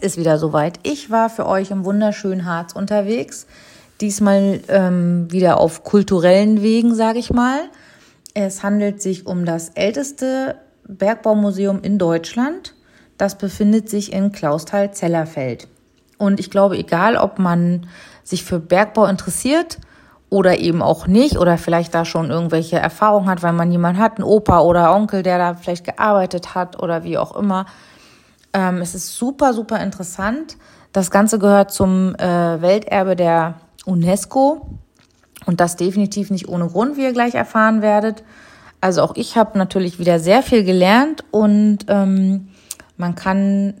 Es ist wieder soweit. Ich war für euch im wunderschönen Harz unterwegs. Diesmal ähm, wieder auf kulturellen Wegen, sage ich mal. Es handelt sich um das älteste Bergbaumuseum in Deutschland. Das befindet sich in Klausthal-Zellerfeld. Und ich glaube, egal ob man sich für Bergbau interessiert oder eben auch nicht oder vielleicht da schon irgendwelche Erfahrungen hat, weil man jemanden hat, einen Opa oder Onkel, der da vielleicht gearbeitet hat oder wie auch immer. Ähm, es ist super, super interessant. Das Ganze gehört zum äh, Welterbe der UNESCO und das definitiv nicht ohne Grund, wie ihr gleich erfahren werdet. Also auch ich habe natürlich wieder sehr viel gelernt und ähm, man kann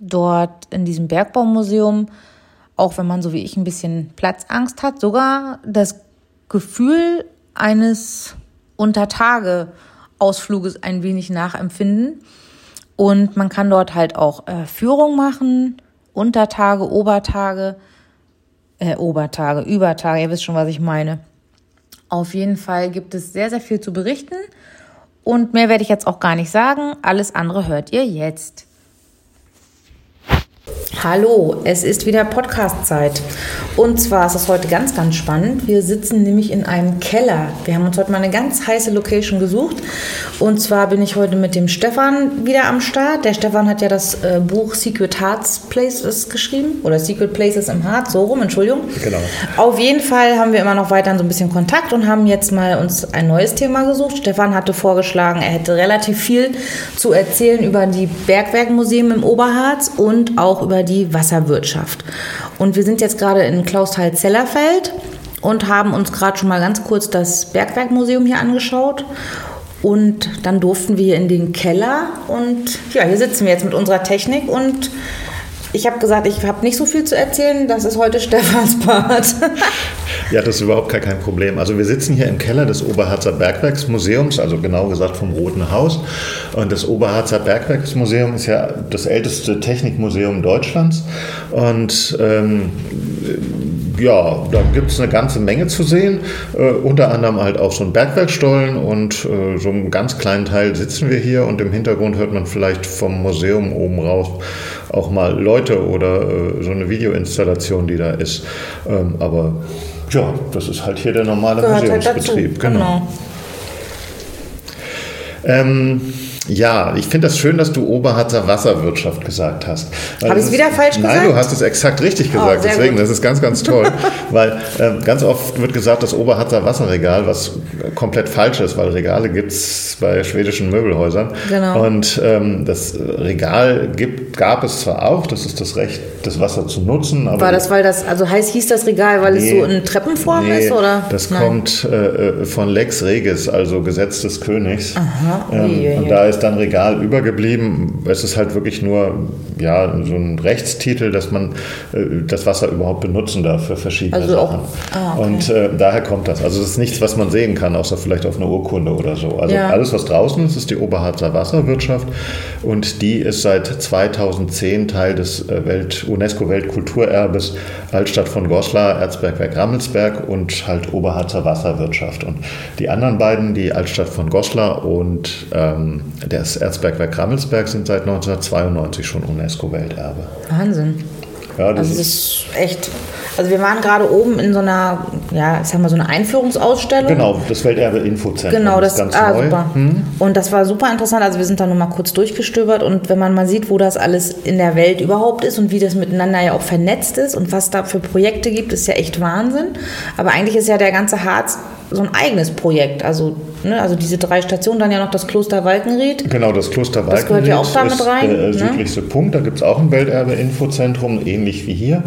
dort in diesem Bergbaumuseum auch wenn man so wie ich ein bisschen Platzangst hat, sogar das Gefühl eines Untertage-Ausfluges ein wenig nachempfinden. Und man kann dort halt auch äh, Führung machen, Untertage, Obertage, äh, Obertage, Übertage, ihr wisst schon, was ich meine. Auf jeden Fall gibt es sehr, sehr viel zu berichten. Und mehr werde ich jetzt auch gar nicht sagen. Alles andere hört ihr jetzt. Hallo, es ist wieder Podcast-Zeit. Und zwar ist es heute ganz, ganz spannend. Wir sitzen nämlich in einem Keller. Wir haben uns heute mal eine ganz heiße Location gesucht. Und zwar bin ich heute mit dem Stefan wieder am Start. Der Stefan hat ja das äh, Buch Secret Hearts Places geschrieben. Oder Secret Places im Heart, so rum, Entschuldigung. Genau. Auf jeden Fall haben wir immer noch weiter so ein bisschen Kontakt und haben jetzt mal uns ein neues Thema gesucht. Stefan hatte vorgeschlagen, er hätte relativ viel zu erzählen über die Bergwerkmuseen im Oberharz und auch über die Wasserwirtschaft. Und wir sind jetzt gerade in Klausthal-Zellerfeld und haben uns gerade schon mal ganz kurz das Bergwerkmuseum hier angeschaut. Und dann durften wir in den Keller und ja, hier sitzen wir jetzt mit unserer Technik und ich habe gesagt, ich habe nicht so viel zu erzählen. Das ist heute Stefans Part. Ja, das ist überhaupt kein Problem. Also wir sitzen hier im Keller des Oberharzer Bergwerksmuseums, also genau gesagt vom Roten Haus. Und das Oberharzer Bergwerksmuseum ist ja das älteste Technikmuseum Deutschlands. Und ähm, ja, da gibt es eine ganze Menge zu sehen. Äh, unter anderem halt auch so ein Bergwerkstollen und äh, so einen ganz kleinen Teil sitzen wir hier und im Hintergrund hört man vielleicht vom Museum oben raus auch mal Leute oder äh, so eine Videoinstallation, die da ist. Ähm, aber ja, das ist halt hier der normale Gehört halt Museumsbetrieb. Halt genau. genau. Ähm, ja, ich finde das schön, dass du Oberharzer Wasserwirtschaft gesagt hast. Habe ich es wieder falsch gesagt? Nein, du hast es exakt richtig oh, gesagt. Oh, Deswegen, gut. das ist ganz, ganz toll. weil äh, ganz oft wird gesagt, das Oberharzer Wasserregal, was komplett falsch ist, weil Regale gibt es bei schwedischen Möbelhäusern. Genau. Und ähm, das Regal gibt, gab es zwar auch, das ist das Recht, das Wasser zu nutzen. Aber War das, weil das, also heißt, hieß das Regal, weil nee, es so in Treppenform nee, ist? Oder? Das Nein. kommt äh, äh, von Lex Regis, also Gesetz des Königs. Aha. Ähm, und da ist ist dann Regal übergeblieben. Es ist halt wirklich nur ja, so ein Rechtstitel, dass man äh, das Wasser überhaupt benutzen darf für verschiedene also Sachen. Auch, ah, okay. Und äh, daher kommt das. Also es ist nichts, was man sehen kann, außer vielleicht auf einer Urkunde oder so. Also ja. alles, was draußen ist, ist die Oberharzer Wasserwirtschaft und die ist seit 2010 Teil des äh, Welt, UNESCO-Weltkulturerbes Altstadt von Goslar, Erzbergwerk Rammelsberg und halt Oberharzer Wasserwirtschaft. Und die anderen beiden, die Altstadt von Goslar und ähm, das Erzbergwerk Rammelsberg sind seit 1992 schon UNESCO-Welterbe. Wahnsinn. Ja, das, also das ist echt. Also wir waren gerade oben in so einer, ja, ich sag mal so eine Einführungsausstellung. Genau, das Welterbe Infozentrum. Genau, das, ist ganz ah, neu. super. Hm. Und das war super interessant. Also wir sind da nur mal kurz durchgestöbert und wenn man mal sieht, wo das alles in der Welt überhaupt ist und wie das miteinander ja auch vernetzt ist und was da für Projekte gibt, ist ja echt Wahnsinn. Aber eigentlich ist ja der ganze Harz so ein eigenes Projekt. Also, ne, also diese drei Stationen, dann ja noch das Kloster Walkenried. Genau, das Kloster Walkenried. Das gehört ja auch damit rein. Der ne? südlichste Punkt, da gibt es auch ein Welterbe-Infozentrum, ähnlich wie hier.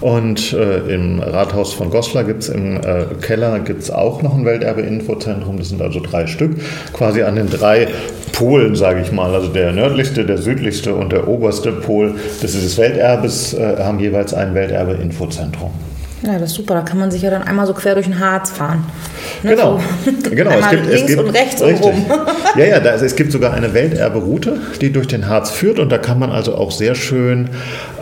Und äh, im Rathaus von Goslar gibt es im äh, Keller gibt's auch noch ein Welterbe-Infozentrum. Das sind also drei Stück, quasi an den drei Polen, sage ich mal. Also der nördlichste, der südlichste und der oberste Pol des Welterbes äh, haben jeweils ein Welterbe-Infozentrum. Ja, das ist super. Da kann man sich ja dann einmal so quer durch den Harz fahren. Ne? Genau. So. genau. Es gibt, links es gibt, und rechts richtig. und rum. ja, ja, da, es gibt sogar eine Welterbe-Route, die durch den Harz führt und da kann man also auch sehr schön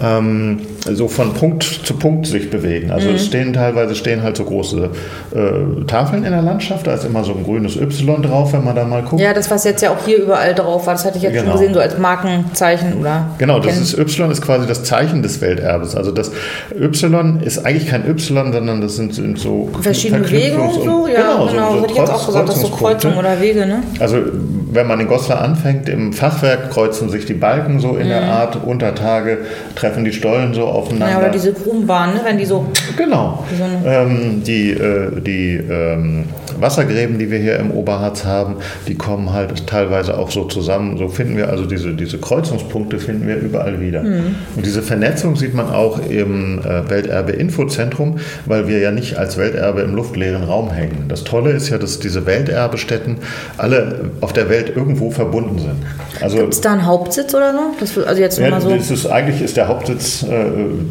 ähm, so von Punkt zu Punkt sich bewegen. Also mhm. es stehen teilweise stehen halt so große äh, Tafeln in der Landschaft, da ist immer so ein grünes Y drauf, wenn man da mal guckt. Ja, das was jetzt ja auch hier überall drauf war, das hatte ich jetzt genau. schon gesehen, so als Markenzeichen oder. Genau, das ist Y ist quasi das Zeichen des Welterbes. Also das Y ist eigentlich kein Y, sondern das sind, sind so verschiedene Bewegungen so, ja, genau, genau. So, so hätte ich jetzt auch gesagt, das ist so Kreuzungen oder Wege, ne? Also wenn man in Goslar anfängt, im Fachwerk kreuzen sich die Balken so in mhm. der Art, unter Tage treffen die Stollen so aufeinander. Ja, oder diese Grubenbahnen, ne? wenn die so... Genau. So ähm, die äh, die ähm, Wassergräben, die wir hier im Oberharz haben, die kommen halt teilweise auch so zusammen. So finden wir also diese, diese Kreuzungspunkte finden wir überall wieder. Mhm. Und diese Vernetzung sieht man auch im äh, Welterbe-Infozentrum, weil wir ja nicht als Welterbe im luftleeren Raum hängen. Das Tolle ist ja, dass diese Welterbestätten alle auf der Welt irgendwo verbunden sind. Also, Gibt es da einen Hauptsitz oder so? Das, also jetzt ja, mal so. Ist, eigentlich ist der Hauptsitz äh,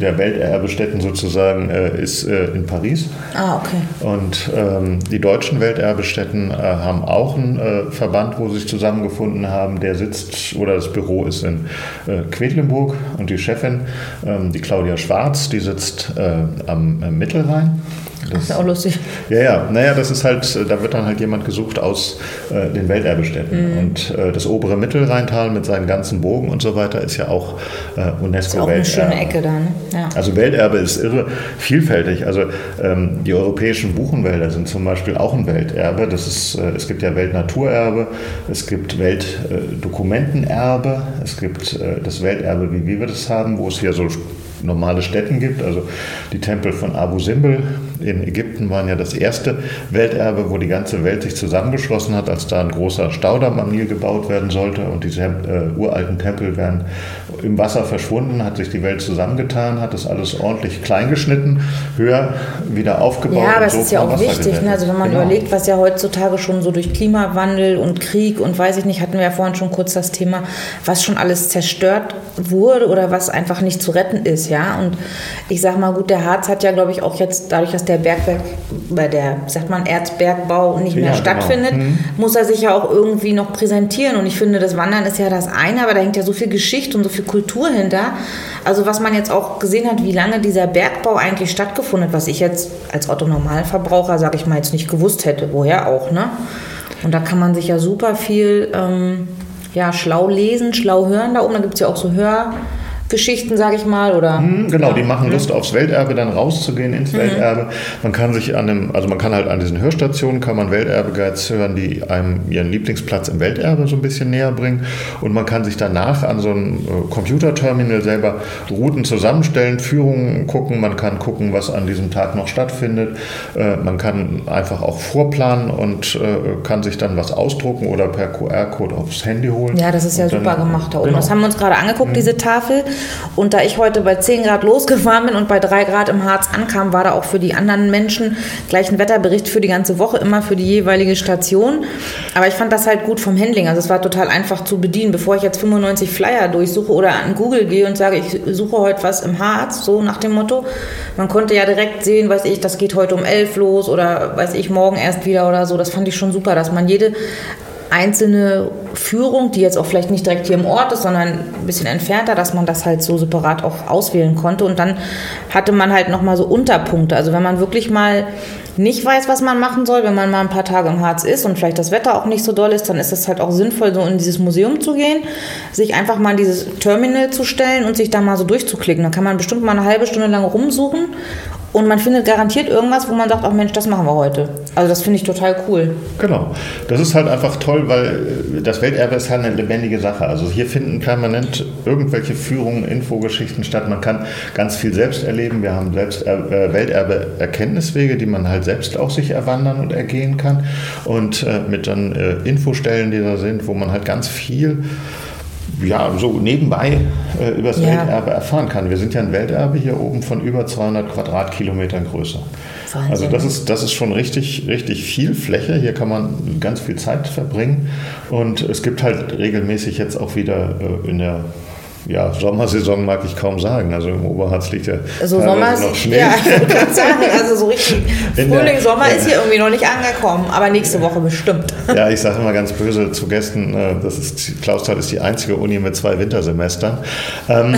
der Welterbestätten sozusagen äh, ist, äh, in Paris. Ah, okay. Und ähm, die deutschen Welterbestätten äh, haben auch einen äh, Verband, wo sie sich zusammengefunden haben. Der sitzt oder das Büro ist in äh, Quedlinburg und die Chefin, ähm, die Claudia Schwarz, die sitzt äh, am Mittelrhein. Das ist auch lustig. Ja, ja, naja, das ist halt, da wird dann halt jemand gesucht aus äh, den Welterbestätten. Mhm. Und äh, das obere Mittelrheintal mit seinen ganzen Bogen und so weiter ist ja auch äh, UNESCO-Welterbe. Ist auch eine schöne Ecke da, ne? Ja. Also Welterbe ist irre vielfältig. Also ähm, die europäischen Buchenwälder sind zum Beispiel auch ein Welterbe. Das ist, äh, es gibt ja Weltnaturerbe, es gibt Weltdokumentenerbe, es gibt äh, das Welterbe, wie wir das haben, wo es hier so normale Städten gibt. Also die Tempel von Abu Simbel in Ägypten waren ja das erste Welterbe, wo die ganze Welt sich zusammengeschlossen hat, als da ein großer Staudamm am Nil gebaut werden sollte und diese äh, uralten Tempel wären im Wasser verschwunden, hat sich die Welt zusammengetan, hat das alles ordentlich kleingeschnitten, höher wieder aufgebaut. Ja, aber das so ist ja auch Wasser wichtig. Ne? Also wenn man genau. überlegt, was ja heutzutage schon so durch Klimawandel und Krieg und weiß ich nicht, hatten wir ja vorhin schon kurz das Thema, was schon alles zerstört wurde oder was einfach nicht zu retten ist, ja. Und ich sag mal, gut, der Harz hat ja, glaube ich, auch jetzt dadurch, dass der Bergwerk, bei der, sagt man, Erzbergbau nicht mehr ja, genau. stattfindet, genau. mhm. muss er sich ja auch irgendwie noch präsentieren. Und ich finde, das Wandern ist ja das eine, aber da hängt ja so viel Geschichte und so viel Kultur hinter. Also was man jetzt auch gesehen hat, wie lange dieser Bergbau eigentlich stattgefunden hat, was ich jetzt als Otto-Normalverbraucher, sage ich mal, jetzt nicht gewusst hätte, woher auch, ne? Und da kann man sich ja super viel ähm, ja, schlau lesen, schlau hören da oben. Da gibt es ja auch so Hör- Geschichten, sage ich mal, oder? Mhm, genau, die machen Lust aufs Welterbe, dann rauszugehen ins mhm. Welterbe. Man kann sich an dem, also man kann halt an diesen Hörstationen kann man Welterbe-Guides hören, die einem ihren Lieblingsplatz im Welterbe so ein bisschen näher bringen. Und man kann sich danach an so einem äh, Computerterminal selber Routen zusammenstellen, Führungen gucken. Man kann gucken, was an diesem Tag noch stattfindet. Äh, man kann einfach auch vorplanen und äh, kann sich dann was ausdrucken oder per QR-Code aufs Handy holen. Ja, das ist ja super gemacht da oben. Genau. Das haben wir uns gerade angeguckt, mhm. diese Tafel. Und da ich heute bei 10 Grad losgefahren bin und bei 3 Grad im Harz ankam, war da auch für die anderen Menschen gleich ein Wetterbericht für die ganze Woche, immer für die jeweilige Station. Aber ich fand das halt gut vom Handling. Also es war total einfach zu bedienen. Bevor ich jetzt 95 Flyer durchsuche oder an Google gehe und sage, ich suche heute was im Harz, so nach dem Motto. Man konnte ja direkt sehen, weiß ich, das geht heute um 11 los oder weiß ich, morgen erst wieder oder so. Das fand ich schon super, dass man jede einzelne Führung, die jetzt auch vielleicht nicht direkt hier im Ort ist, sondern ein bisschen entfernter, dass man das halt so separat auch auswählen konnte. Und dann hatte man halt nochmal so Unterpunkte. Also wenn man wirklich mal nicht weiß, was man machen soll, wenn man mal ein paar Tage im Harz ist und vielleicht das Wetter auch nicht so doll ist, dann ist es halt auch sinnvoll, so in dieses Museum zu gehen, sich einfach mal in dieses Terminal zu stellen und sich da mal so durchzuklicken. Dann kann man bestimmt mal eine halbe Stunde lang rumsuchen und man findet garantiert irgendwas, wo man sagt, ach Mensch, das machen wir heute. Also das finde ich total cool. Genau. Das ist halt einfach toll, weil äh, das Welterbe ist halt eine lebendige Sache. Also hier finden permanent irgendwelche Führungen, Infogeschichten statt. Man kann ganz viel selbst erleben. Wir haben selbst äh, Welterbe-Erkenntniswege, die man halt selbst auch sich erwandern und ergehen kann. Und äh, mit dann Infostellen, die da sind, wo man halt ganz viel ja, so nebenbei äh, über das ja. Welterbe erfahren kann. Wir sind ja ein Welterbe hier oben von über 200 Quadratkilometern Größe. Wahnsinn. Also das ist, das ist schon richtig, richtig viel Fläche. Hier kann man ganz viel Zeit verbringen. Und es gibt halt regelmäßig jetzt auch wieder äh, in der ja, Sommersaison mag ich kaum sagen. Also im Oberharz liegt ja also Sommer noch Schnee. Ja, ich sagen, also so richtig Frühling, Sommer ist hier irgendwie noch nicht angekommen, aber nächste Woche bestimmt. Ja, ich sage immer ganz böse zu Gästen, äh, das ist, Clausthal ist die einzige Uni mit zwei Wintersemestern. Ähm,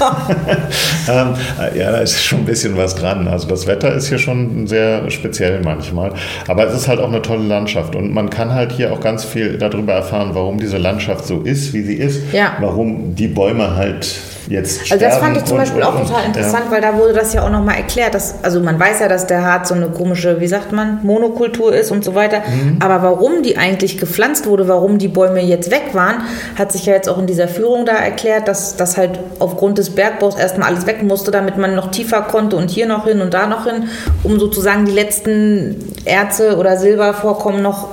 ähm, ja, da ist schon ein bisschen was dran. Also das Wetter ist hier schon sehr speziell manchmal. Aber es ist halt auch eine tolle Landschaft und man kann halt hier auch ganz viel darüber erfahren, warum diese Landschaft so ist, wie sie ist, ja. warum die Bäume halt jetzt Also das fand ich zum Beispiel auch total interessant, ja. weil da wurde das ja auch nochmal erklärt. Dass, also man weiß ja, dass der Harz so eine komische, wie sagt man, Monokultur ist und so weiter. Mhm. Aber warum die eigentlich gepflanzt wurde, warum die Bäume jetzt weg waren, hat sich ja jetzt auch in dieser Führung da erklärt, dass das halt aufgrund des Bergbaus erstmal alles weg musste, damit man noch tiefer konnte und hier noch hin und da noch hin, um sozusagen die letzten Erze oder Silbervorkommen noch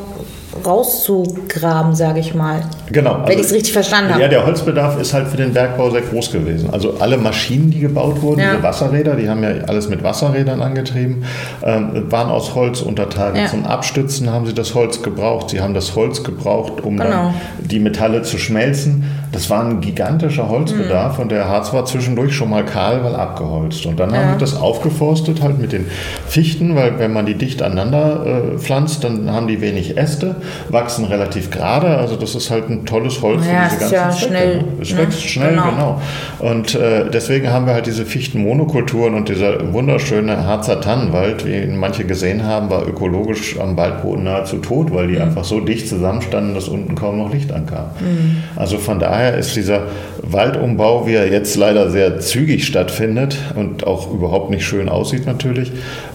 rauszugraben, sage ich mal. Genau. Wenn also, ich es richtig verstanden habe. Ja, der Holzbedarf ist halt für den Bergbau sehr groß gewesen. Also alle Maschinen, die gebaut wurden, ja. diese Wasserräder, die haben ja alles mit Wasserrädern angetrieben, ähm, waren aus Holz unterteilt. Ja. Zum Abstützen haben sie das Holz gebraucht. Sie haben das Holz gebraucht, um genau. dann die Metalle zu schmelzen. Das war ein gigantischer Holzbedarf mhm. und der Harz war zwischendurch schon mal kahl, weil abgeholzt. Und dann ja. haben sie das aufgeforstet halt mit den Fichten, weil wenn man die dicht aneinander äh, pflanzt, dann haben die wenig Äste wachsen relativ gerade. Also das ist halt ein tolles Holz ja, für diese ganzen ja Zwecke. Schnell, es ne? wächst schnell, genau. genau. Und äh, deswegen haben wir halt diese Fichtenmonokulturen und dieser wunderschöne Harzer Tannenwald, wie ihn manche gesehen haben, war ökologisch am Waldboden nahezu tot, weil die mhm. einfach so dicht zusammenstanden, dass unten kaum noch Licht ankam. Mhm. Also von daher ist dieser Waldumbau, wie er jetzt leider sehr zügig stattfindet und auch überhaupt nicht schön aussieht natürlich,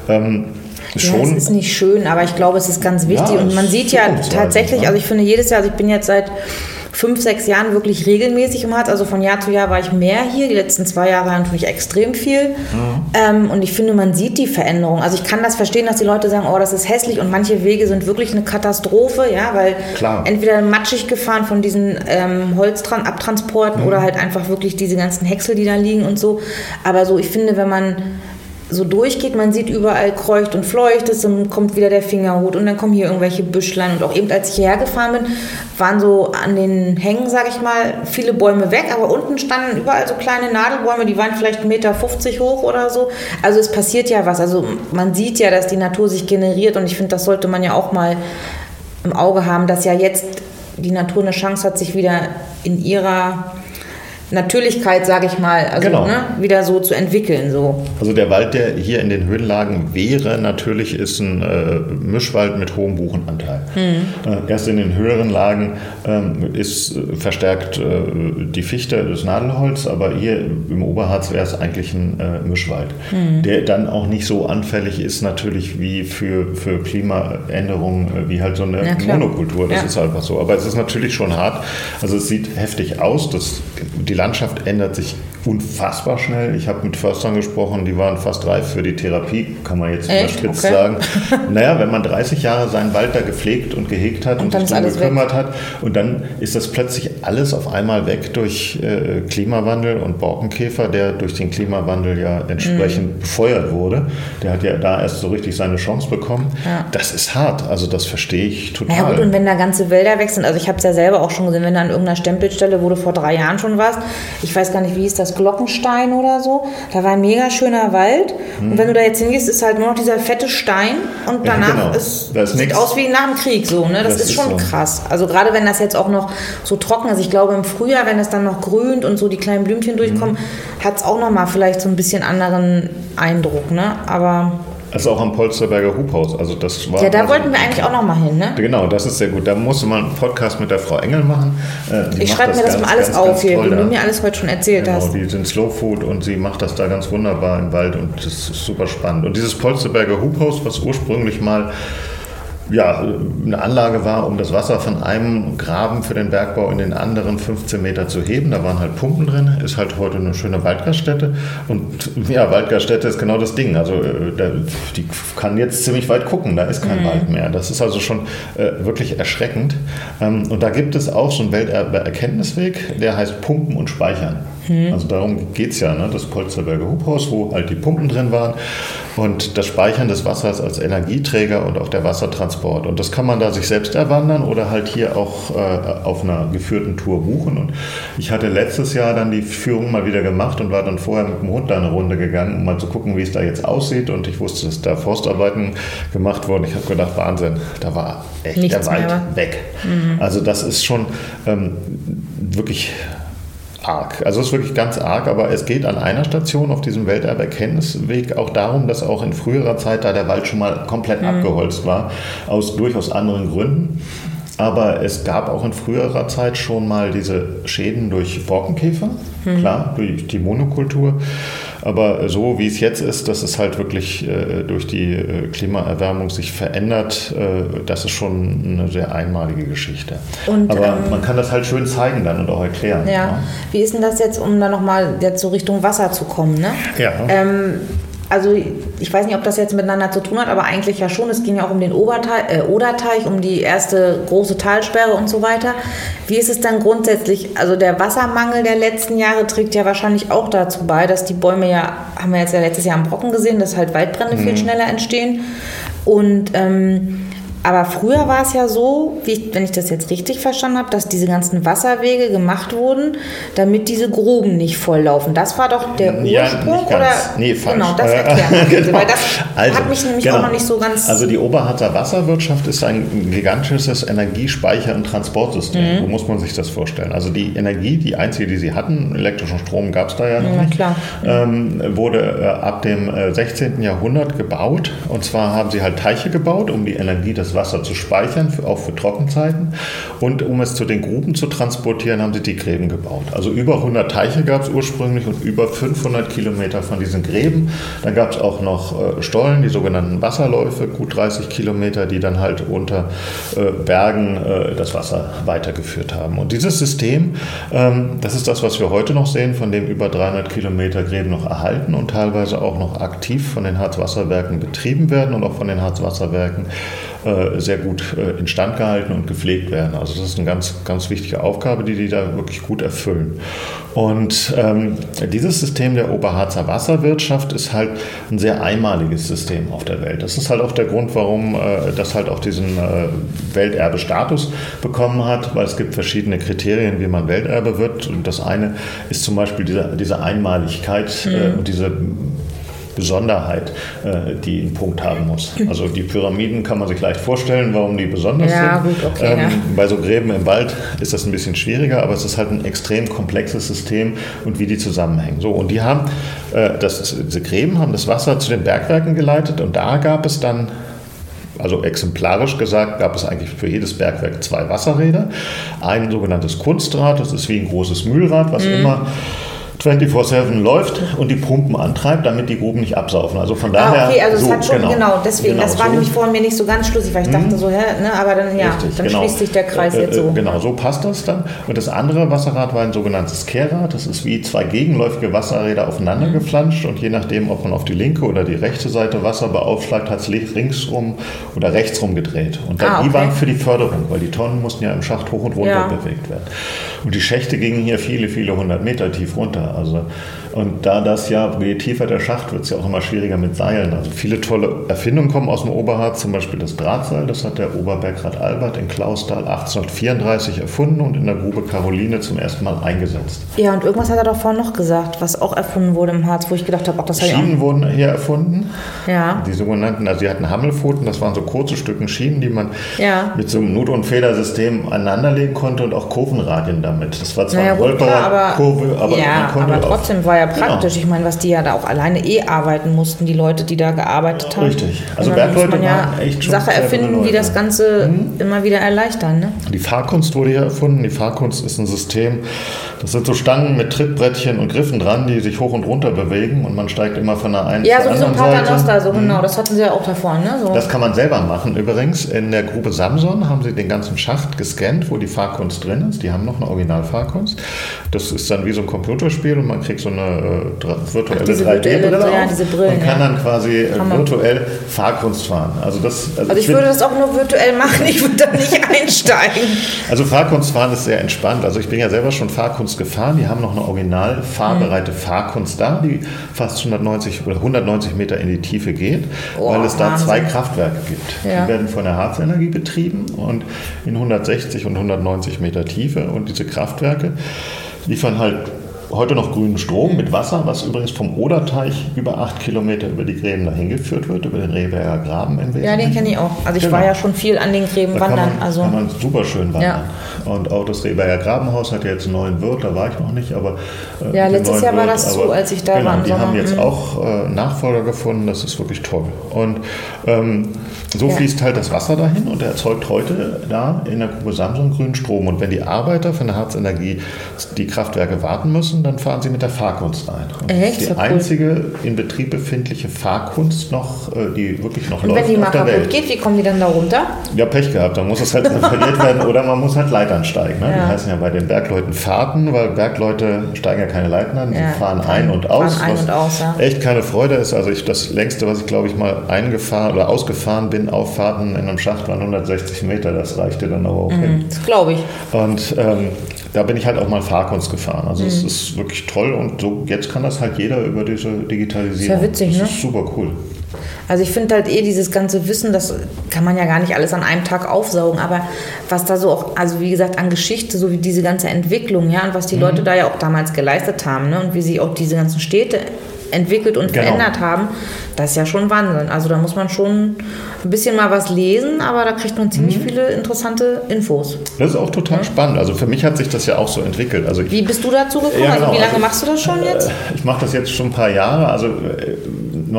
ähm, ja, es ist nicht schön, aber ich glaube, es ist ganz wichtig. Ja, und man sieht ja tatsächlich, also ich finde jedes Jahr, also ich bin jetzt seit fünf, sechs Jahren wirklich regelmäßig im Harz. Also von Jahr zu Jahr war ich mehr hier. Die letzten zwei Jahre natürlich extrem viel. Mhm. Ähm, und ich finde, man sieht die Veränderung. Also ich kann das verstehen, dass die Leute sagen, oh, das ist hässlich und manche Wege sind wirklich eine Katastrophe, ja, weil Klar. entweder matschig gefahren von diesen ähm, Holzabtransporten mhm. oder halt einfach wirklich diese ganzen Häcksel, die da liegen und so. Aber so, ich finde, wenn man so durchgeht, man sieht überall kreucht und fleucht es, kommt wieder der Fingerhut und dann kommen hier irgendwelche Büschlein und auch eben als ich hierher gefahren bin, waren so an den Hängen, sag ich mal, viele Bäume weg, aber unten standen überall so kleine Nadelbäume, die waren vielleicht 1,50 Meter hoch oder so. Also es passiert ja was, also man sieht ja, dass die Natur sich generiert und ich finde, das sollte man ja auch mal im Auge haben, dass ja jetzt die Natur eine Chance hat, sich wieder in ihrer Natürlichkeit, sage ich mal, also genau. ne, wieder so zu entwickeln. So. Also der Wald, der hier in den Höhenlagen wäre, natürlich ist ein äh, Mischwald mit hohem Buchenanteil. Mhm. Äh, erst in den höheren Lagen ähm, äh, ist verstärkt die Fichte, das Nadelholz, aber hier im Oberharz wäre es eigentlich ein äh, Mischwald, mhm. der dann auch nicht so anfällig ist natürlich wie für, für Klimaänderungen, äh, wie halt so eine ja, Monokultur. Das ja. ist einfach so. Aber es ist natürlich schon hart. Also es sieht heftig aus. Das, die Landschaft ändert sich unfassbar schnell. Ich habe mit Förstern gesprochen, die waren fast reif für die Therapie, kann man jetzt überspitzt okay. sagen. Naja, wenn man 30 Jahre seinen Wald da gepflegt und gehegt hat und, und sich darum gekümmert weg. hat und dann ist das plötzlich alles auf einmal weg durch äh, Klimawandel und Borkenkäfer, der durch den Klimawandel ja entsprechend mm. befeuert wurde. Der hat ja da erst so richtig seine Chance bekommen. Ja. Das ist hart, also das verstehe ich total. Ja gut, und wenn da ganze Wälder weg sind, also ich habe es ja selber auch schon gesehen, wenn da an irgendeiner Stempelstelle, wo du vor drei Jahren schon warst, ich weiß gar nicht, wie hieß das, Glockenstein oder so. Da war ein mega schöner Wald. Hm. Und wenn du da jetzt hingehst, ist halt nur noch dieser fette Stein und danach ja, genau. ist, das sieht nix. aus wie nach dem Krieg so. Ne? Das, das ist, ist schon so. krass. Also gerade wenn das jetzt auch noch so trocken ist. Ich glaube im Frühjahr, wenn es dann noch grünt und so die kleinen Blümchen durchkommen, hm. hat es auch noch mal vielleicht so ein bisschen anderen Eindruck. Ne? Aber also auch am Polsterberger Hubhaus. Also das war ja, da wollten wir eigentlich auch noch mal hin, ne? Genau, das ist sehr gut. Da musste man einen Podcast mit der Frau Engel machen. Äh, ich schreibe mir das mal alles ganz, auf ganz hier, wie du mir alles heute schon erzählt genau, hast. Die sind Slow Food und sie macht das da ganz wunderbar im Wald und das ist super spannend. Und dieses Polsterberger Hubhaus, was ursprünglich mal ja, eine Anlage war, um das Wasser von einem Graben für den Bergbau in den anderen 15 Meter zu heben. Da waren halt Pumpen drin, ist halt heute eine schöne Waldgaststätte. Und ja, Waldgaststätte ist genau das Ding. Also äh, die kann jetzt ziemlich weit gucken, da ist kein mhm. Wald mehr. Das ist also schon äh, wirklich erschreckend. Ähm, und da gibt es auch so einen Welterkenntnisweg, der heißt Pumpen und Speichern. Mhm. Also darum geht es ja, ne? das Polsterberger Hubhaus, wo halt die Pumpen drin waren und das Speichern des Wassers als Energieträger und auch der Wassertransport. Und das kann man da sich selbst erwandern oder halt hier auch äh, auf einer geführten Tour buchen. Und ich hatte letztes Jahr dann die Führung mal wieder gemacht und war dann vorher mit dem Hund da eine Runde gegangen, um mal zu gucken, wie es da jetzt aussieht. Und ich wusste, dass da Forstarbeiten gemacht wurden. Ich habe gedacht, Wahnsinn, da war echt Nichts der Wald weg. Mhm. Also das ist schon ähm, wirklich arg. Also es ist wirklich ganz arg, aber es geht an einer Station auf diesem Welterberkennungsweg auch darum, dass auch in früherer Zeit da der Wald schon mal komplett mhm. abgeholzt war, aus durchaus anderen Gründen. Aber es gab auch in früherer Zeit schon mal diese Schäden durch Borkenkäfer, mhm. klar, durch die Monokultur. Aber so wie es jetzt ist, dass es halt wirklich äh, durch die äh, Klimaerwärmung sich verändert, äh, das ist schon eine sehr einmalige Geschichte. Und, Aber ähm, man kann das halt schön zeigen dann und auch erklären. Ja. ja. Wie ist denn das jetzt, um dann nochmal jetzt so Richtung Wasser zu kommen? Ne? Ja. Ähm, also ich weiß nicht, ob das jetzt miteinander zu tun hat, aber eigentlich ja schon. Es ging ja auch um den Oberteich, äh, Oderteich, um die erste große Talsperre und so weiter. Wie ist es dann grundsätzlich? Also der Wassermangel der letzten Jahre trägt ja wahrscheinlich auch dazu bei, dass die Bäume ja, haben wir jetzt ja letztes Jahr am Brocken gesehen, dass halt Waldbrände mhm. viel schneller entstehen. Und ähm, aber früher war es ja so, ich, wenn ich das jetzt richtig verstanden habe, dass diese ganzen Wasserwege gemacht wurden, damit diese Gruben nicht volllaufen. Das war doch der Ursprung? Ja, nicht ganz. Oder? Nee, falsch. Genau, das erklären genau. Weil das also, hat mich nämlich genau. auch noch nicht so ganz... Also die Oberharzer Wasserwirtschaft ist ein gigantisches Energiespeicher- und Transportsystem. Mhm. So muss man sich das vorstellen. Also die Energie, die einzige, die sie hatten, elektrischen Strom gab es da ja noch ja, nicht, ähm, wurde äh, ab dem äh, 16. Jahrhundert gebaut. Und zwar haben sie halt Teiche gebaut, um die Energie des Wasser zu speichern, auch für Trockenzeiten. Und um es zu den Gruben zu transportieren, haben sie die Gräben gebaut. Also über 100 Teiche gab es ursprünglich und über 500 Kilometer von diesen Gräben. Dann gab es auch noch äh, Stollen, die sogenannten Wasserläufe, gut 30 Kilometer, die dann halt unter äh, Bergen äh, das Wasser weitergeführt haben. Und dieses System, ähm, das ist das, was wir heute noch sehen, von dem über 300 Kilometer Gräben noch erhalten und teilweise auch noch aktiv von den Harzwasserwerken betrieben werden und auch von den Harzwasserwerken sehr gut äh, instand gehalten und gepflegt werden. Also das ist eine ganz, ganz wichtige Aufgabe, die die da wirklich gut erfüllen. Und ähm, dieses System der Oberharzer Wasserwirtschaft ist halt ein sehr einmaliges System auf der Welt. Das ist halt auch der Grund, warum äh, das halt auch diesen äh, Welterbestatus bekommen hat, weil es gibt verschiedene Kriterien, wie man Welterbe wird. Und das eine ist zum Beispiel diese, diese Einmaligkeit äh, mhm. und diese Besonderheit, äh, die einen Punkt haben muss. Also die Pyramiden kann man sich leicht vorstellen, warum die besonders ja, sind. Gut, okay, ähm, ja. Bei so Gräben im Wald ist das ein bisschen schwieriger, aber es ist halt ein extrem komplexes System und wie die zusammenhängen. So, und die haben, äh, das, diese Gräben haben das Wasser zu den Bergwerken geleitet und da gab es dann also exemplarisch gesagt, gab es eigentlich für jedes Bergwerk zwei Wasserräder. Ein sogenanntes Kunstrad, das ist wie ein großes Mühlrad, was mhm. immer 24-7 läuft und die Pumpen antreibt, damit die Gruben nicht absaufen. Also von daher. Ah, okay, also so, es hat schon, genau, genau deswegen, genau, das war so. nämlich vorhin mir nicht so ganz schlüssig, weil ich dachte mhm. so, hä, ne, aber dann, ja, Richtig, dann genau. schließt sich der Kreis äh, jetzt so. Äh, genau, so passt das dann. Und das andere Wasserrad war ein sogenanntes Kehrrad. Das ist wie zwei gegenläufige Wasserräder aufeinander geflanscht und je nachdem, ob man auf die linke oder die rechte Seite Wasser beaufschlagt, hat es ringsrum oder rechtsrum gedreht. Und dann, ah, okay. die waren für die Förderung, weil die Tonnen mussten ja im Schacht hoch und runter ja. bewegt werden. Und die Schächte gingen hier viele, viele hundert Meter tief runter. Also, und da das ja, je tiefer der Schacht, wird es ja auch immer schwieriger mit Seilen. Also viele tolle Erfindungen kommen aus dem Oberharz, zum Beispiel das Drahtseil, das hat der Oberbergrat Albert in Klausthal 1834 erfunden und in der Grube Caroline zum ersten Mal eingesetzt. Ja, und irgendwas hat er doch vorhin noch gesagt, was auch erfunden wurde im Harz, wo ich gedacht habe, ach, das Schienen wurden hier erfunden. Ja. Die sogenannten, also sie hatten Hammelpfoten, das waren so kurze Stücken Schienen, die man ja. mit so einem Nut- und Federsystem aneinanderlegen konnte und auch Kurvenradien damit. Das war zwar naja, eine Rollbauer-Kurve, aber, ja, aber trotzdem war ja praktisch. Genau. Ich meine, was die ja da auch alleine eh arbeiten mussten, die Leute, die da gearbeitet haben. Richtig. Also Bergleute man ja echt schon Sache erfinden, die das Ganze mhm. immer wieder erleichtern. Ne? Die Fahrkunst wurde hier erfunden. Die Fahrkunst ist ein System, das sind so Stangen mit Trittbrettchen und Griffen dran, die sich hoch und runter bewegen und man steigt immer von der einen ja, zur so anderen Seite. Ja, so ein Paternoster, so genau. Das hatten sie ja auch davor. Ne? So. Das kann man selber machen. Übrigens, in der Grube Samson haben sie den ganzen Schacht gescannt, wo die Fahrkunst drin ist. Die haben noch eine Originalfahrkunst. Das ist dann wie so ein Computerspiel und man kriegt so eine äh, virtuelle 3D-Brille ja, diese Brillen, und kann ja. dann quasi äh, virtuell Fahrkunst fahren. Also, das, also, also ich, ich würde das auch nur virtuell machen, ich würde da nicht einsteigen. Also Fahrkunst fahren ist sehr entspannt. Also ich bin ja selber schon Fahrkunst gefahren. Die haben noch eine original fahrbereite mhm. Fahrkunst da, die fast 190 oder 190 Meter in die Tiefe geht, oh, weil es da Wahnsinn. zwei Kraftwerke gibt. Ja. Die werden von der Harzenergie betrieben und in 160 und 190 Meter Tiefe. Und diese Kraftwerke liefern halt heute noch grünen Strom mit Wasser, was übrigens vom Oderteich über acht Kilometer über die Gräben dahin geführt wird, über den Rehberger Graben im Wesentlichen. Ja, den kenne ich auch. Also ich genau. war ja schon viel an den Gräben da wandern. Kann man, also kann man super schön wandern. Ja. Und auch das Rehberger Grabenhaus hat ja jetzt einen neuen Wirt, da war ich noch nicht, aber äh, Ja, letztes Jahr war das so, als ich da genau, war. Die haben jetzt mhm. auch äh, Nachfolger gefunden, das ist wirklich toll. Und ähm, so ja. fließt halt das Wasser dahin und er erzeugt heute da in der Grube Samsung grünen Strom. Und wenn die Arbeiter von der Harzenergie die Kraftwerke warten müssen, dann fahren sie mit der Fahrkunst ein. Und Echt? Das ist die einzige cool. in Betrieb befindliche Fahrkunst noch, äh, die wirklich noch und läuft. Und wenn die mal kaputt geht, wie kommen die dann da runter? Ja, Pech gehabt. Dann muss es halt repariert werden oder man muss halt Leitern steigen. Ne? Ja. Die heißen ja bei den Bergleuten Fahrten, weil Bergleute steigen ja keine Leitern, sie ja. fahren ein und aus. Ein und aus ja. Echt keine Freude ist. Also ich, das längste, was ich glaube ich mal eingefahren oder ausgefahren bin, auf Fahrten in einem Schacht waren 160 Meter. Das reichte dann aber auch mhm, hin. Das glaube ich. Und ähm, da bin ich halt auch mal Fahrkunst gefahren. Also es mhm. ist wirklich toll und so jetzt kann das halt jeder über diese Digitalisierung. Ist ja witzig, das ne? ist super cool. Also ich finde halt eh dieses ganze Wissen, das kann man ja gar nicht alles an einem Tag aufsaugen, aber was da so auch, also wie gesagt, an Geschichte, so wie diese ganze Entwicklung, ja, und was die mhm. Leute da ja auch damals geleistet haben, ne, und wie sie auch diese ganzen Städte entwickelt und genau. verändert haben, das ist ja schon Wahnsinn. Also da muss man schon ein bisschen mal was lesen, aber da kriegt man ziemlich mhm. viele interessante Infos. Das ist auch total ja. spannend. Also für mich hat sich das ja auch so entwickelt. Also ich, wie bist du dazu gekommen? Ja, genau. Also wie lange also, machst du das schon jetzt? Äh, ich mache das jetzt schon ein paar Jahre. Also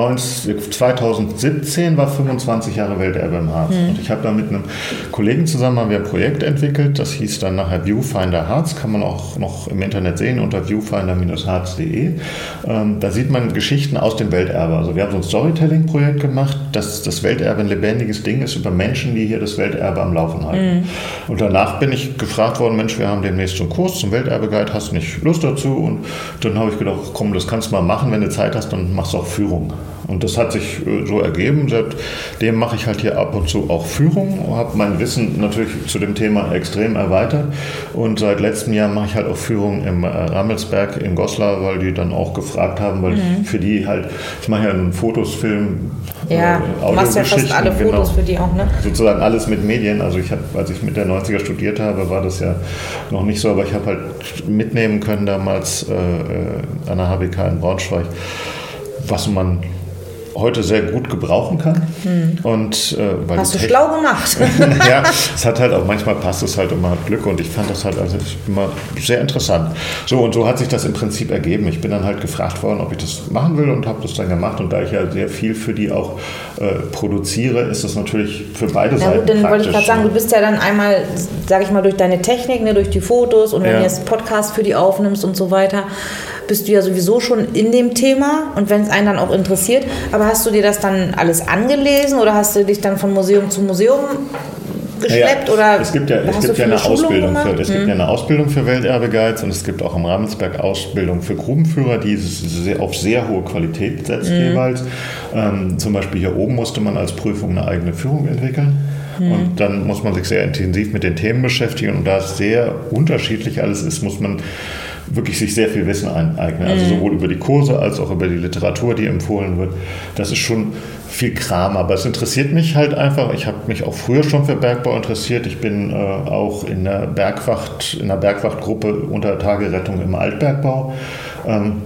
2017 äh, war 25 Jahre Welterbe im Harz. Mhm. Und ich habe da mit einem Kollegen zusammen haben wir ein Projekt entwickelt. Das hieß dann nachher Viewfinder Harz. Kann man auch noch im Internet sehen unter viewfinder-harz.de. Ähm, da sieht man Geschichten aus dem Welterbe. Also wir haben so ein Storytelling-Projekt gemacht, dass das Welterbe ein lebendiges Ding ist über Menschen, die hier das Welterbe am Laufen halten. Mhm. Und danach bin ich gefragt worden, Mensch, wir haben demnächst so einen Kurs zum Welterbe-Guide, hast du nicht Lust dazu? Und dann habe ich gedacht, komm, das kannst du mal machen, wenn du Zeit hast, dann machst du auch Führung. Und das hat sich äh, so ergeben. Seitdem mache ich halt hier ab und zu auch Führung, habe mein Wissen natürlich zu dem Thema extrem erweitert. Und seit letztem Jahr mache ich halt auch Führung im äh, Rammelsberg in Goslar, weil die dann auch gefragt haben, weil mhm. ich für die halt, ich mache ja einen Fotos, Film, ja, äh, du machst ja fast alle Fotos genau. für die auch, ne? Sozusagen alles mit Medien. Also ich habe, als ich mit der 90er studiert habe, war das ja noch nicht so, aber ich habe halt mitnehmen können damals äh, äh an der HBK in Braunschweig, was man heute sehr gut gebrauchen kann. Hm. Und, äh, Hast du schlau gemacht. ja, es hat halt auch manchmal passt es halt immer Glück und ich fand das halt also immer sehr interessant. So und so hat sich das im Prinzip ergeben. Ich bin dann halt gefragt worden, ob ich das machen will und habe das dann gemacht. Und da ich ja sehr viel für die auch äh, produziere, ist das natürlich für beide Na Seiten. Gut, dann wollte ich gerade sagen, du bist ja dann einmal, sage ich mal, durch deine Technik, ne, durch die Fotos und wenn ja. du jetzt Podcast für die aufnimmst und so weiter bist du ja sowieso schon in dem Thema und wenn es einen dann auch interessiert. Aber hast du dir das dann alles angelesen oder hast du dich dann von Museum zu Museum geschleppt? Ja, oder es gibt ja, es gibt ja eine Ausbildung für, es hm. gibt ja eine Ausbildung für Welterbeguides und es gibt auch im Ramensberg Ausbildung für Grubenführer, die sehr, auf sehr hohe Qualität setzt hm. jeweils. Ähm, zum Beispiel hier oben musste man als Prüfung eine eigene Führung entwickeln. Hm. Und dann muss man sich sehr intensiv mit den Themen beschäftigen. Und da es sehr unterschiedlich alles ist, muss man wirklich sich sehr viel Wissen aneignen. Also mhm. sowohl über die Kurse als auch über die Literatur, die empfohlen wird. Das ist schon viel Kram, aber es interessiert mich halt einfach. Ich habe mich auch früher schon für Bergbau interessiert. Ich bin äh, auch in der Bergwacht, in der Bergwachtgruppe unter Tagerettung im Altbergbau. Ähm,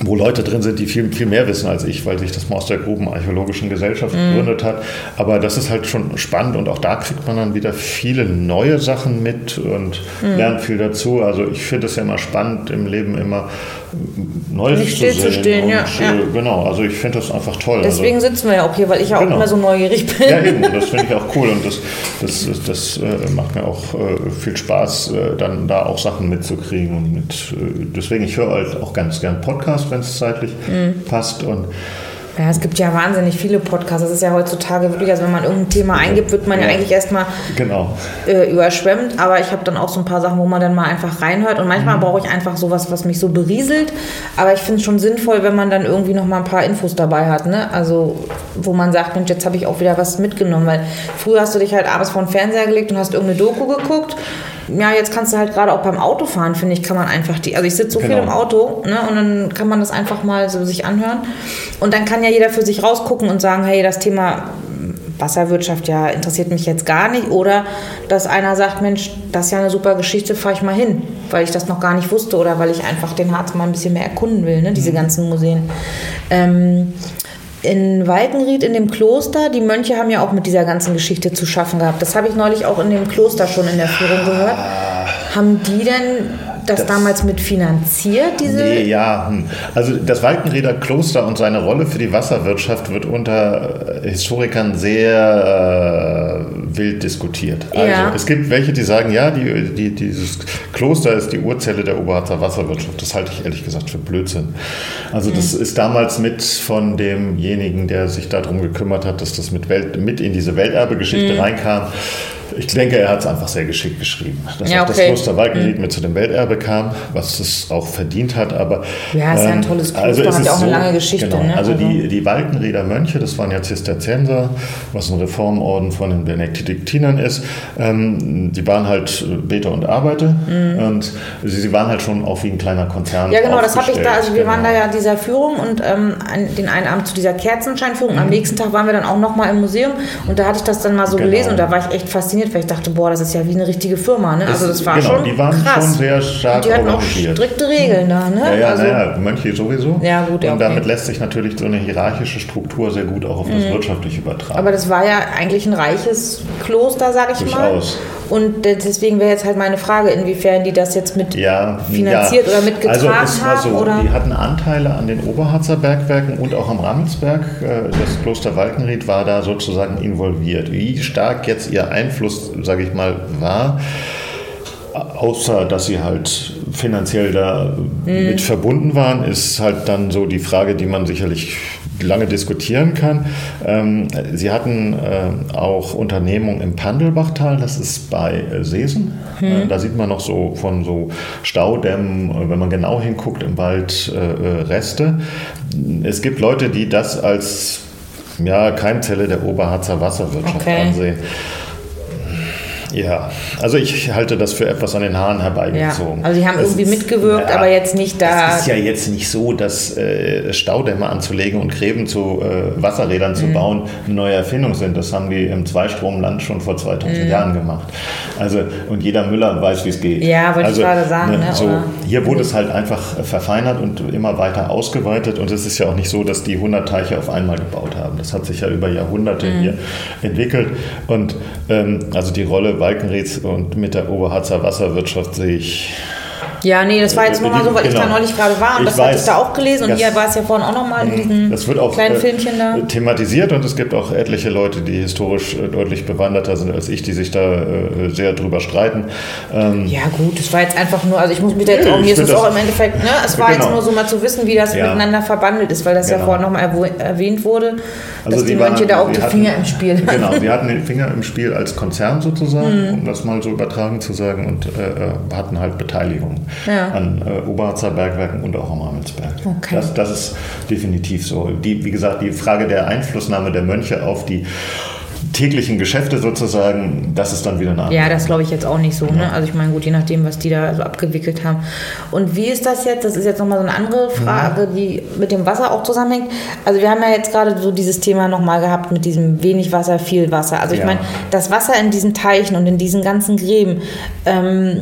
wo Leute drin sind, die viel, viel mehr wissen als ich, weil sich das mal aus der Grubenarchäologischen Gesellschaft mhm. gegründet hat. Aber das ist halt schon spannend und auch da kriegt man dann wieder viele neue Sachen mit und mhm. lernt viel dazu. Also ich finde es ja immer spannend im Leben immer Neues Nicht still zu stehen, ja, ja. Genau, also ich finde das einfach toll. Deswegen also, sitzen wir ja auch hier, weil ich ja genau. auch immer so neugierig bin. Ja, eben, das finde ich auch cool und das, das, das, das äh, macht mir auch äh, viel Spaß, äh, dann da auch Sachen mitzukriegen und mit, äh, deswegen, ich höre halt auch ganz gern Podcasts, wenn es zeitlich mhm. passt und Ja, es gibt ja wahnsinnig viele Podcasts. Das ist ja heutzutage wirklich, also wenn man irgendein Thema eingibt, wird man ja, ja eigentlich erstmal genau. äh, überschwemmt. Aber ich habe dann auch so ein paar Sachen, wo man dann mal einfach reinhört. Und manchmal mhm. brauche ich einfach sowas, was mich so berieselt. Aber ich finde es schon sinnvoll, wenn man dann irgendwie noch mal ein paar Infos dabei hat. Ne? Also wo man sagt, Mensch, jetzt habe ich auch wieder was mitgenommen. Weil früher hast du dich halt abends vor den Fernseher gelegt und hast irgendeine Doku geguckt ja, jetzt kannst du halt gerade auch beim Autofahren, finde ich, kann man einfach die, also ich sitze so genau. viel im Auto, ne, und dann kann man das einfach mal so sich anhören. Und dann kann ja jeder für sich rausgucken und sagen, hey, das Thema Wasserwirtschaft ja interessiert mich jetzt gar nicht. Oder dass einer sagt, Mensch, das ist ja eine super Geschichte, fahre ich mal hin, weil ich das noch gar nicht wusste oder weil ich einfach den Harz mal ein bisschen mehr erkunden will, ne, diese mhm. ganzen Museen. Ähm, in Walkenried in dem Kloster, die Mönche haben ja auch mit dieser ganzen Geschichte zu schaffen gehabt. Das habe ich neulich auch in dem Kloster schon in der Führung gehört. Haben die denn das, das, damals mit finanziert, diese? Nee, ja. Hm. Also das Walkenrieder Kloster und seine Rolle für die Wasserwirtschaft wird unter Historikern sehr äh, wild diskutiert. Also ja. es gibt welche, die sagen, ja, die, die, dieses Kloster ist die Urzelle der Oberharzer Wasserwirtschaft. Das halte ich ehrlich gesagt für Blödsinn. Also das mhm. ist damals mit von demjenigen, der sich darum gekümmert hat, dass das mit, Welt, mit in diese Welterbegeschichte mhm. reinkam ich denke, er hat es einfach sehr geschickt geschrieben. Dass ja, okay. auch das Kloster Walkenried mhm. mit zu dem Welterbe kam, was es auch verdient hat. Aber, ja, ist ja ein ähm, tolles Kloster, also hat ja auch so, eine lange Geschichte. Genau, ne? Also die, also die Walkenrieder Mönche, das waren ja Zisterzienser, was ein Reformorden von den Benediktinern ist, ähm, die waren halt Beter und Arbeiter mhm. und sie, sie, waren halt schon auch wie ein kleiner Konzern Ja genau, das habe ich da, also wir genau. waren da ja dieser Führung und ähm, den einen Abend zu dieser Kerzenscheinführung. Mhm. Am nächsten Tag waren wir dann auch nochmal im Museum und da hatte ich das dann mal so genau. gelesen und da war ich echt fasziniert fasziniert, weil ich dachte, boah, das ist ja wie eine richtige Firma. Ne? Also das war genau, schon die waren krass. schon sehr stark die hatten auch strikte Regeln da. Ne? Ja, ja, also, ja, Mönche sowieso. Ja, gut, ja, Und damit lässt sich natürlich so eine hierarchische Struktur sehr gut auch auf das mhm. Wirtschaftliche übertragen. Aber das war ja eigentlich ein reiches Kloster, sage ich Durchaus. mal. Und deswegen wäre jetzt halt meine Frage, inwiefern die das jetzt mit ja, finanziert ja. oder mitgetragen also es war haben. So, oder? Die hatten Anteile an den Oberharzer Bergwerken und auch am Rammelsberg. Äh, das Kloster Walkenried war da sozusagen involviert. Wie stark jetzt ihr Einfluss, sage ich mal, war, außer dass sie halt finanziell da mhm. mit verbunden waren, ist halt dann so die Frage, die man sicherlich lange diskutieren kann. Ähm, sie hatten äh, auch Unternehmungen im Pandelbachtal, das ist bei äh, Seesen. Mhm. Äh, da sieht man noch so von so Staudämmen, wenn man genau hinguckt, im Wald Reste. Es gibt Leute, die das als ja, Keimzelle der Oberharzer Wasserwirtschaft okay. ansehen. Ja, also ich halte das für etwas an den Haaren herbeigezogen. Ja, also die haben das irgendwie ist, mitgewirkt, ja, aber jetzt nicht da. Es ist ja jetzt nicht so, dass äh, Staudämme anzulegen und Gräben zu äh, Wasserrädern zu mhm. bauen eine neue Erfindung sind. Das haben die im Zweistromland schon vor 2000 mhm. Jahren gemacht. Also und jeder Müller weiß, wie es geht. Ja, wollte also, ich gerade sagen. Ne, ne, so, hier wurde es halt einfach verfeinert und immer weiter ausgeweitet. Und es ist ja auch nicht so, dass die 100 Teiche auf einmal gebaut haben. Das hat sich ja über Jahrhunderte mhm. hier entwickelt. Und ähm, also die Rolle Walkenrieds und mit der Oberharzer Wasserwirtschaft sehe ich ja, nee, das war jetzt nur mal so, weil genau. ich da genau. neulich gerade war und ich das weiß, hatte ich da auch gelesen und hier war es ja vorhin auch nochmal in diesem das wird auch, kleinen äh, Filmchen da. thematisiert und es gibt auch etliche Leute, die historisch äh, deutlich bewanderter sind als ich, die sich da äh, sehr drüber streiten. Ähm, ja gut, es war jetzt einfach nur, also ich muss mich da jetzt auch, mir ist es auch im Endeffekt, ne, es war genau. jetzt nur so mal zu wissen, wie das ja. miteinander verbandelt ist, weil das genau. ja vorhin nochmal erwähnt wurde, also die Mönche da auch die hatten, Finger im Spiel. Genau, sie hatten den Finger im Spiel als Konzern sozusagen, mhm. um das mal so übertragen zu sagen und äh, hatten halt Beteiligung ja. an äh, Oberharzer Bergwerken und auch am Amelsberg. Okay. Das, das ist definitiv so. Die, wie gesagt, die Frage der Einflussnahme der Mönche auf die täglichen Geschäfte sozusagen, das ist dann wieder eine Ja, das glaube ich jetzt auch nicht so. Ne? Also ich meine, gut, je nachdem, was die da so abgewickelt haben. Und wie ist das jetzt? Das ist jetzt nochmal so eine andere Frage, mhm. die mit dem Wasser auch zusammenhängt. Also wir haben ja jetzt gerade so dieses Thema nochmal gehabt mit diesem wenig Wasser, viel Wasser. Also ich ja. meine, das Wasser in diesen Teichen und in diesen ganzen Gräben, ähm,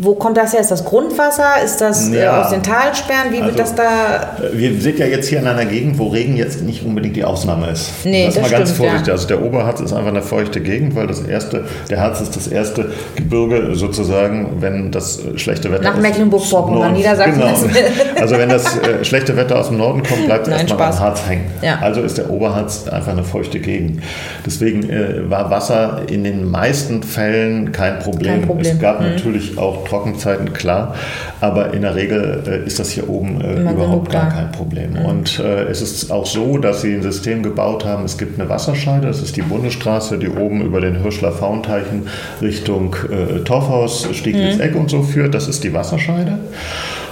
wo kommt das her? Ist das Grundwasser? Ist das äh, ja. aus den Talsperren? Wie also, wird das da? Wir sind ja jetzt hier in einer Gegend, wo Regen jetzt nicht unbedingt die Ausnahme ist. Nee, das, das mal stimmt, ganz vorsichtig. Ja. Also der Oberharz ist einfach eine feuchte Gegend, weil das erste, der Harz ist das erste Gebirge sozusagen, wenn das schlechte Wetter Nach Mecklenburg-Vorpommern, Niedersachsen. Genau. Also wenn das äh, schlechte Wetter aus dem Norden kommt, bleibt es erstmal am Harz hängen. Ja. Also ist der Oberharz einfach eine feuchte Gegend. Deswegen äh, war Wasser in den meisten Fällen kein Problem. Kein Problem. Es gab mhm. natürlich auch Trockenzeiten, klar. Aber in der Regel äh, ist das hier oben äh, überhaupt gar kein Problem. Mhm. Und äh, es ist auch so, dass sie ein System gebaut haben. Es gibt eine Wasserscheide, das ist die Bundesstraße, die oben über den Hirschler Faunteichen Richtung Torfhaus, Stieglitz-Eck mhm. und so führt. Das ist die Wasserscheide.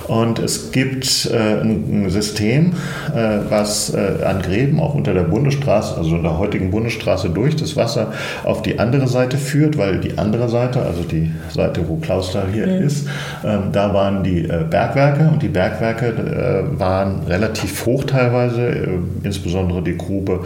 Und es gibt äh, ein System, äh, was äh, an Gräben auch unter der Bundesstraße, also der heutigen Bundesstraße durch das Wasser auf die andere Seite führt, weil die andere Seite, also die Seite, wo Klausthal hier mhm. ist, ähm, da waren die äh, Bergwerke und die Bergwerke äh, waren relativ hoch teilweise, äh, insbesondere die Grube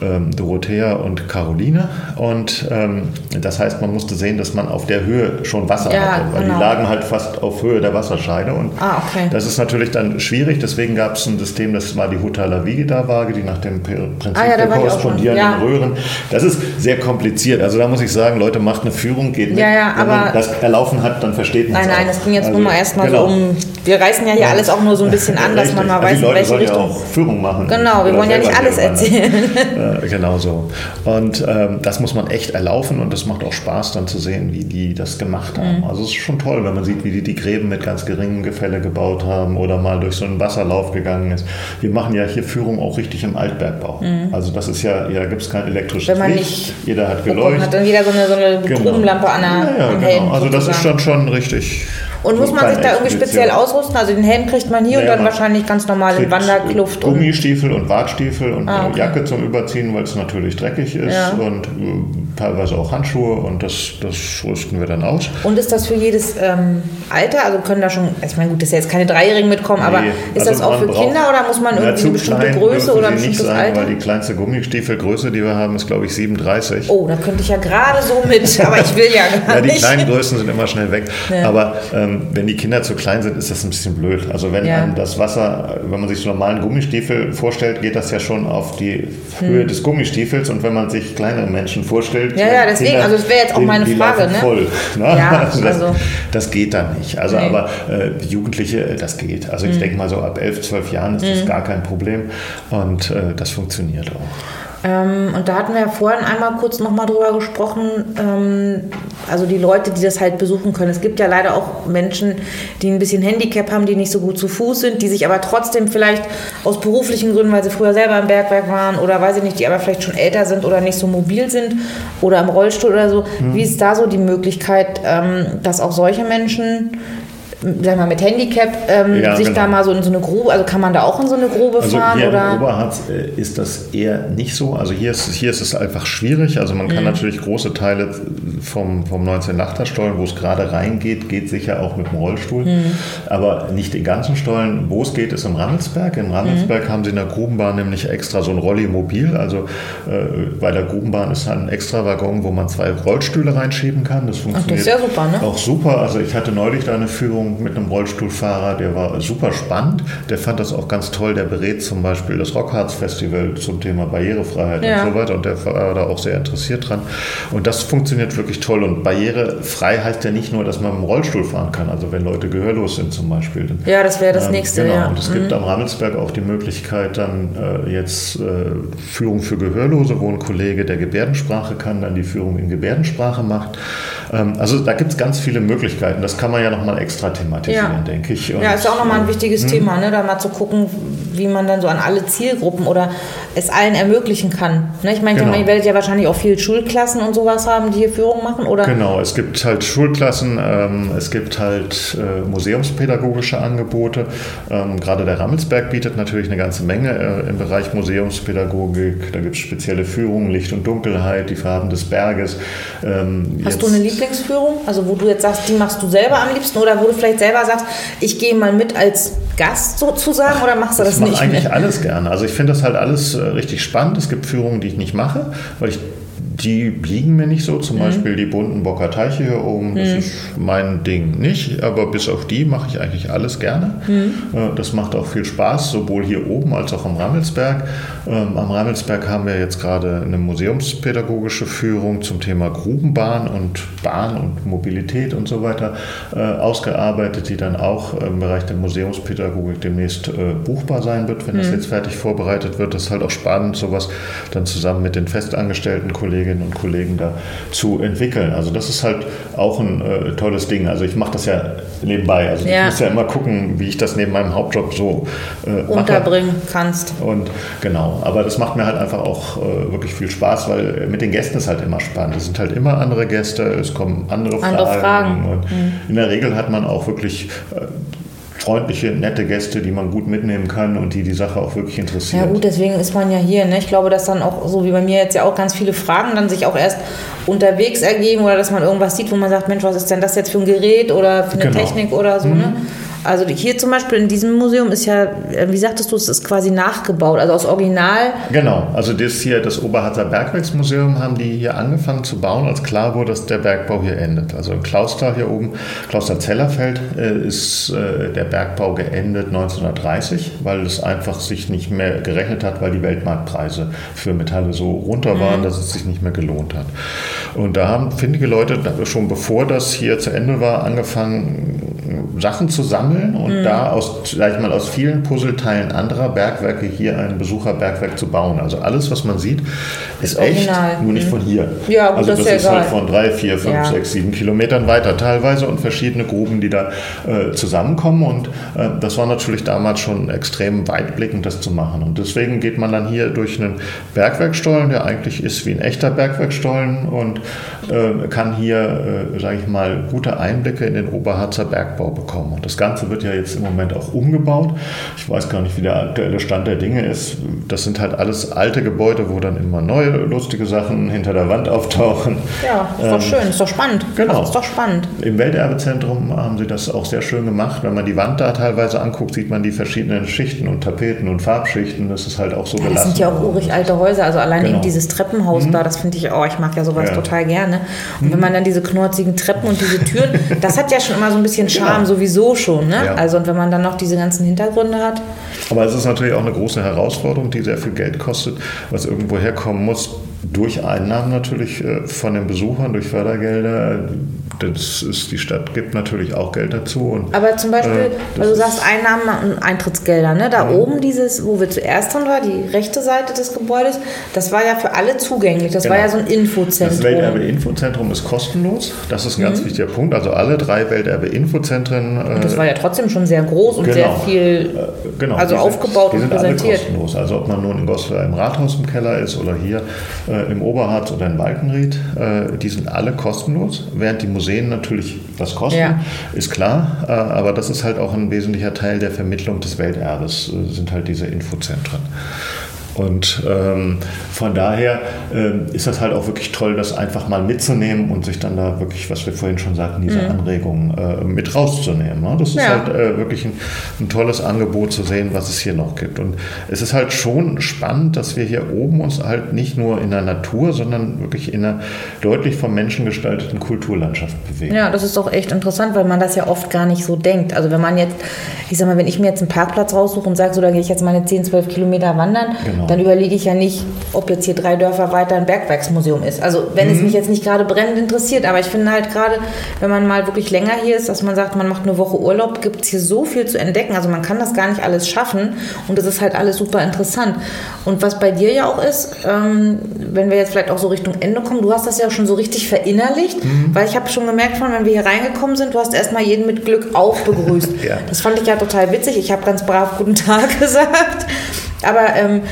ähm, Dorothea und Caroline. Und ähm, das heißt, man musste sehen, dass man auf der Höhe schon Wasser ja, hatte, weil genau. die lagen halt fast auf Höhe der Wasserscheide. Und ah, Okay. Das ist natürlich dann schwierig, deswegen gab es ein System, das war die Hutalavigida-Waage, die nach dem Prinzip ah, ja, der korrespondierenden ja. Röhren. Das ist sehr kompliziert. Also da muss ich sagen, Leute, macht eine Führung, geht mit. Ja, ja, Wenn man das erlaufen hat, dann versteht man es Nein, nein, es ging jetzt also, nur mal erstmal genau. so um, wir reißen ja hier alles auch nur so ein bisschen an, dass man mal also weiß, in welche Richtung. Ja auch Führung machen. Genau, wir wollen ja nicht alles erzählen. äh, genau so. Und ähm, das muss man echt erlaufen und das macht auch Spaß dann zu sehen, wie die das gemacht haben. Mhm. Also es ist schon toll, wenn man sieht, wie die die Gräben mit ganz geringem Gefälle gebaut haben oder mal durch so einen Wasserlauf gegangen ist. Wir machen ja hier Führung auch richtig im Altbergbau. Mhm. Also das ist ja, ja gibt es kein elektrisches Wenn man Licht. Nicht jeder hat geleuchtet. hat dann wieder so eine, so eine genau. Grubenlampe an der ja, ja, genau. Also das ist dann schon richtig und muss man sich da irgendwie speziell ausrüsten? Also den Helm kriegt man hier naja, und dann wahrscheinlich ganz normal in Wanderkluft. Gummistiefel und Wartstiefel und ah, okay. Jacke zum Überziehen, weil es natürlich dreckig ist ja. und äh, teilweise auch Handschuhe und das, das rüsten wir dann aus. Und ist das für jedes ähm, Alter? Also können da schon, ich meine, gut, dass ja jetzt keine Dreijährigen mitkommen, nee, aber ist also das auch für Kinder oder muss man irgendwie eine bestimmte Größe oder ein bestimmtes nicht sein, Alter? Weil die kleinste Gummistiefelgröße, die wir haben, ist glaube ich 37. Oh, da könnte ich ja gerade so mit, aber ich will ja gar nicht. Ja, die kleinen Größen sind immer schnell weg. Ja. Aber ähm, wenn die Kinder zu klein sind, ist das ein bisschen blöd. Also wenn ja. das Wasser, wenn man sich so normalen Gummistiefel vorstellt, geht das ja schon auf die Höhe hm. des Gummistiefels und wenn man sich kleinere Menschen vorstellt. Ja, ja, deswegen, Kinder, also das wäre jetzt auch meine die, die Frage. Ne? Voll, ne? Ja, also das, also. das geht dann nicht. Also nee. aber äh, Jugendliche, äh, das geht. Also ich hm. denke mal so ab 11, 12 Jahren ist hm. das gar kein Problem und äh, das funktioniert auch. Ähm, und da hatten wir ja vorhin einmal kurz nochmal drüber gesprochen, ähm, also die Leute, die das halt besuchen können. Es gibt ja leider auch Menschen, die ein bisschen Handicap haben, die nicht so gut zu Fuß sind, die sich aber trotzdem vielleicht aus beruflichen Gründen, weil sie früher selber im Bergwerk waren oder weiß ich nicht, die aber vielleicht schon älter sind oder nicht so mobil sind oder im Rollstuhl oder so. Mhm. Wie ist da so die Möglichkeit, ähm, dass auch solche Menschen sag mal, mit Handicap ähm, ja, sich genau. da mal so in so eine Grube, also kann man da auch in so eine Grube also fahren? Hier oder? in Oberharz äh, ist das eher nicht so. Also hier ist, hier ist es einfach schwierig. Also man kann mhm. natürlich große Teile vom, vom 19 Nachter Stollen, wo es gerade reingeht, geht sicher auch mit dem Rollstuhl. Mhm. Aber nicht den ganzen Stollen. Wo es geht, ist im Rammelsberg. In Rammelsberg mhm. haben sie in der Grubenbahn nämlich extra so ein Rolli-Mobil. Also äh, bei der Grubenbahn ist ein extra Waggon, wo man zwei Rollstühle reinschieben kann. Das funktioniert Ach, das ja super, ne? auch super. Also ich hatte neulich da eine Führung mit einem Rollstuhlfahrer, der war super spannend. Der fand das auch ganz toll. Der berät zum Beispiel das Rockharz Festival zum Thema Barrierefreiheit ja. und so weiter. Und der war da auch sehr interessiert dran. Und das funktioniert wirklich toll. Und barrierefrei heißt ja nicht nur, dass man mit dem Rollstuhl fahren kann. Also wenn Leute gehörlos sind zum Beispiel. Ja, das wäre das ähm, nächste. Genau. Ja. Und es mhm. gibt am Rammelsberg auch die Möglichkeit, dann äh, jetzt äh, Führung für Gehörlose, wo ein Kollege der Gebärdensprache kann, dann die Führung in Gebärdensprache macht. Ähm, also da gibt es ganz viele Möglichkeiten. Das kann man ja nochmal extra thematisieren, ja. denke ich. Und, ja, ist auch nochmal ein wichtiges äh, Thema, ne? da mal zu gucken, wie man dann so an alle Zielgruppen oder es allen ermöglichen kann. Ne? Ich meine, genau. ihr werdet ja wahrscheinlich auch viele Schulklassen und sowas haben, die hier Führung machen, oder? Genau, es gibt halt Schulklassen, ähm, es gibt halt äh, museumspädagogische Angebote. Ähm, gerade der Rammelsberg bietet natürlich eine ganze Menge äh, im Bereich Museumspädagogik. Da gibt es spezielle Führungen, Licht und Dunkelheit, die Farben des Berges. Ähm, Hast du eine Lieblingsführung? Also wo du jetzt sagst, die machst du selber am liebsten oder wo du vielleicht selber sagst, ich gehe mal mit als Gast sozusagen oder machst du das ich nicht? Ich mache eigentlich alles gerne. Also ich finde das halt alles äh, richtig spannend. Es gibt Führungen, die ich nicht mache, weil ich die liegen mir nicht so. Zum mhm. Beispiel die bunten Bocker Teiche hier oben, das mhm. ist mein Ding nicht. Aber bis auf die mache ich eigentlich alles gerne. Mhm. Äh, das macht auch viel Spaß, sowohl hier oben als auch am Rammelsberg. Ähm, am Rammelsberg haben wir jetzt gerade eine museumspädagogische Führung zum Thema Grubenbahn und Bahn und Mobilität und so weiter äh, ausgearbeitet, die dann auch im Bereich der Museumspädagogik demnächst äh, buchbar sein wird, wenn das mhm. jetzt fertig vorbereitet wird. Das ist halt auch spannend, sowas dann zusammen mit den festangestellten Kollegen Kolleginnen und Kollegen da zu entwickeln. Also das ist halt auch ein äh, tolles Ding. Also ich mache das ja nebenbei. Also ja. ich muss ja immer gucken, wie ich das neben meinem Hauptjob so äh, unterbringen kannst. Und genau, aber das macht mir halt einfach auch äh, wirklich viel Spaß, weil mit den Gästen ist halt immer spannend. Es sind halt immer andere Gäste, es kommen andere, andere Fragen. Fragen. Und mhm. in der Regel hat man auch wirklich äh, freundliche, nette Gäste, die man gut mitnehmen kann und die die Sache auch wirklich interessiert. Ja gut, deswegen ist man ja hier. Ne? Ich glaube, dass dann auch, so wie bei mir jetzt ja auch ganz viele Fragen dann sich auch erst unterwegs ergeben oder dass man irgendwas sieht, wo man sagt, Mensch, was ist denn das jetzt für ein Gerät oder für eine genau. Technik oder so. Ne? Mhm. Ne? Also hier zum Beispiel in diesem Museum ist ja, äh, wie sagtest du, es ist quasi nachgebaut, also aus Original. Genau, also das hier, das Oberharzer Bergwerksmuseum haben die hier angefangen zu bauen, als klar wurde, dass der Bergbau hier endet. Also im Klausthal hier oben, Klauster Zellerfeld, äh, ist äh, der Bergbau geendet 1930, weil es einfach sich nicht mehr gerechnet hat, weil die Weltmarktpreise für Metalle so runter waren, mhm. dass es sich nicht mehr gelohnt hat. Und da haben findige Leute schon bevor das hier zu Ende war, angefangen, Sachen zu sammeln und mhm. da aus, sag ich mal, aus vielen Puzzleteilen anderer Bergwerke hier ein Besucherbergwerk zu bauen. Also alles, was man sieht, ist, echt, nur nicht mhm. von hier. Ja, gut, also das, das ist, ist halt von drei, vier, fünf, ja. sechs, sieben Kilometern weiter teilweise und verschiedene Gruben, die da äh, zusammenkommen. Und äh, das war natürlich damals schon extrem weitblickend, das zu machen. Und deswegen geht man dann hier durch einen Bergwerkstollen, der eigentlich ist wie ein echter Bergwerkstollen und äh, kann hier, äh, sage ich mal, gute Einblicke in den Oberharzer Bergbau bekommen. Und das Ganze wird ja jetzt im Moment auch umgebaut. Ich weiß gar nicht, wie der aktuelle Stand der Dinge ist. Das sind halt alles alte Gebäude, wo dann immer neue lustige Sachen hinter der Wand auftauchen. Ja, ist doch ähm, schön, ist doch spannend. Genau. ist doch spannend. Im Welterbezentrum haben sie das auch sehr schön gemacht. Wenn man die Wand da teilweise anguckt, sieht man die verschiedenen Schichten und Tapeten und Farbschichten. Das ist halt auch so ja, gelassen. Das sind ja auch urig alte Häuser. Also allein genau. eben dieses Treppenhaus mhm. da, das finde ich, oh, ich mag ja sowas ja. total gerne. Und mhm. wenn man dann diese knorzigen Treppen und diese Türen, das hat ja schon immer so ein bisschen Charme genau. sowieso schon. Ne? Ja. Also und wenn man dann noch diese ganzen Hintergründe hat. Aber es ist natürlich auch eine große Herausforderung, die sehr viel Geld kostet, was irgendwo herkommen muss durch Einnahmen natürlich äh, von den Besuchern, durch Fördergelder. Das ist, die Stadt gibt natürlich auch Geld dazu. Und, Aber zum Beispiel, äh, weil du sagst Einnahmen und Eintrittsgelder, ne? da mhm. oben dieses, wo wir zuerst drin waren, die rechte Seite des Gebäudes, das war ja für alle zugänglich. Das genau. war ja so ein Infozentrum. Das Welterbe-Infozentrum ist kostenlos. Das ist ein ganz mhm. wichtiger Punkt. Also alle drei Welterbe-Infozentren. Äh, das war ja trotzdem schon sehr groß und genau. sehr viel äh, genau. also aufgebaut sind, und präsentiert. Alle kostenlos. Also ob man nun in Goslar im Rathaus im Keller ist oder hier äh, im Oberharz oder in Walkenried, äh, die sind alle kostenlos, während die Museen natürlich was kosten, ja. ist klar. Äh, aber das ist halt auch ein wesentlicher Teil der Vermittlung des Welterbes, äh, sind halt diese Infozentren. Und ähm, von daher äh, ist das halt auch wirklich toll, das einfach mal mitzunehmen und sich dann da wirklich, was wir vorhin schon sagten, diese mhm. Anregungen äh, mit rauszunehmen. Ne? Das ist ja. halt äh, wirklich ein, ein, tolles Angebot zu sehen, was es hier noch gibt. Und es ist halt schon spannend, dass wir hier oben uns halt nicht nur in der Natur, sondern wirklich in einer deutlich vom Menschen gestalteten Kulturlandschaft bewegen. Ja, das ist auch echt interessant, weil man das ja oft gar nicht so denkt. Also wenn man jetzt, ich sag mal, wenn ich mir jetzt einen Parkplatz raussuche und sage, so da gehe ich jetzt meine 10, 12 Kilometer wandern, genau Genau. Dann überlege ich ja nicht, ob jetzt hier drei Dörfer weiter ein Bergwerksmuseum ist. Also wenn mhm. es mich jetzt nicht gerade brennend interessiert, aber ich finde halt gerade, wenn man mal wirklich länger hier ist, dass man sagt, man macht eine Woche Urlaub, gibt es hier so viel zu entdecken. Also man kann das gar nicht alles schaffen und das ist halt alles super interessant. Und was bei dir ja auch ist, ähm, wenn wir jetzt vielleicht auch so Richtung Ende kommen, du hast das ja schon so richtig verinnerlicht, mhm. weil ich habe schon gemerkt, von wenn wir hier reingekommen sind, du hast erstmal jeden mit Glück auf begrüßt. ja. Das fand ich ja total witzig. Ich habe ganz brav guten Tag gesagt. Aber ähm,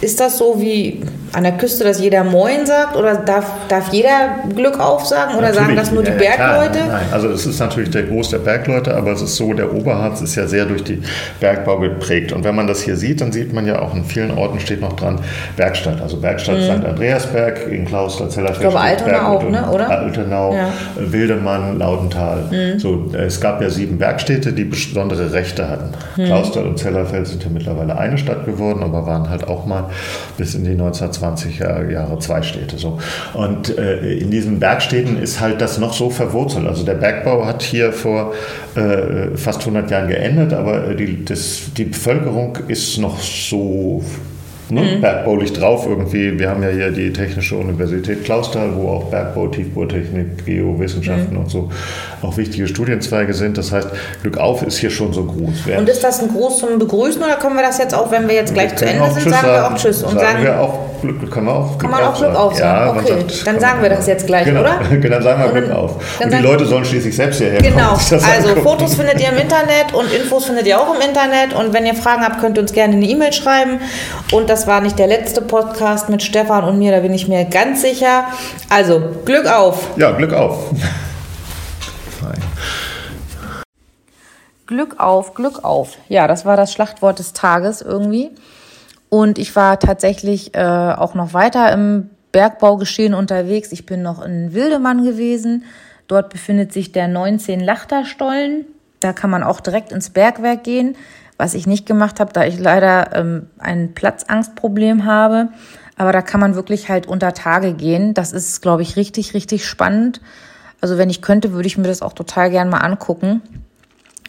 ist das so wie an der Küste, dass jeder Moin sagt? Oder darf, darf jeder Glück aufsagen? Oder natürlich, sagen das nur die Bergleute? Klar, nein, also es ist natürlich der Groß der Bergleute, aber es ist so, der Oberharz ist ja sehr durch die Bergbau geprägt. Und wenn man das hier sieht, dann sieht man ja auch in vielen Orten steht noch dran Bergstadt. Also Bergstadt mhm. St. Andreasberg, in Klausthal, Zellerfeld. Ich glaube Altenau auch, ne? oder? Altenau, ja. Wildemann, Laudental. Mhm. So, es gab ja sieben Bergstädte, die besondere Rechte hatten. Mhm. Klausthal und Zellerfeld sind ja mittlerweile eine Stadt geworden, aber waren halt auch mal bis in die 1920er Jahre zwei Städte. So. Und äh, in diesen Bergstädten ist halt das noch so verwurzelt. Also der Bergbau hat hier vor äh, fast 100 Jahren geendet, aber die, das, die Bevölkerung ist noch so ne? mhm. bergbaulich drauf irgendwie. Wir haben ja hier die Technische Universität Clausthal, wo auch Bergbau, Tiefbautechnik, Geowissenschaften mhm. und so auch wichtige Studienzweige sind. Das heißt, Glück auf ist hier schon so groß. Und ist das ein Gruß zum Begrüßen oder können wir das jetzt auch, wenn wir jetzt gleich wir zu Ende sind, sagen wir auch Tschüss und sagen, sagen wir auch Glück, können wir auch Glück kann man auch Glück auf sagen. Ja, okay, sagt, dann sagen wir das jetzt gleich, genau, oder? Genau, dann sagen wir Glück auf. Und die Leute sollen schließlich selbst hierher kommen. Genau, also. Fotos findet ihr im Internet und Infos findet ihr auch im Internet und wenn ihr Fragen habt, könnt ihr uns gerne eine E-Mail schreiben und das war nicht der letzte Podcast mit Stefan und mir, da bin ich mir ganz sicher. Also, Glück auf! Ja, Glück auf! Glück auf, Glück auf. Ja, das war das Schlachtwort des Tages irgendwie. Und ich war tatsächlich äh, auch noch weiter im Bergbaugeschehen unterwegs. Ich bin noch in Wildemann gewesen. Dort befindet sich der 19 Lachterstollen. Da kann man auch direkt ins Bergwerk gehen, was ich nicht gemacht habe, da ich leider ähm, ein Platzangstproblem habe. Aber da kann man wirklich halt unter Tage gehen. Das ist, glaube ich, richtig, richtig spannend. Also wenn ich könnte, würde ich mir das auch total gern mal angucken.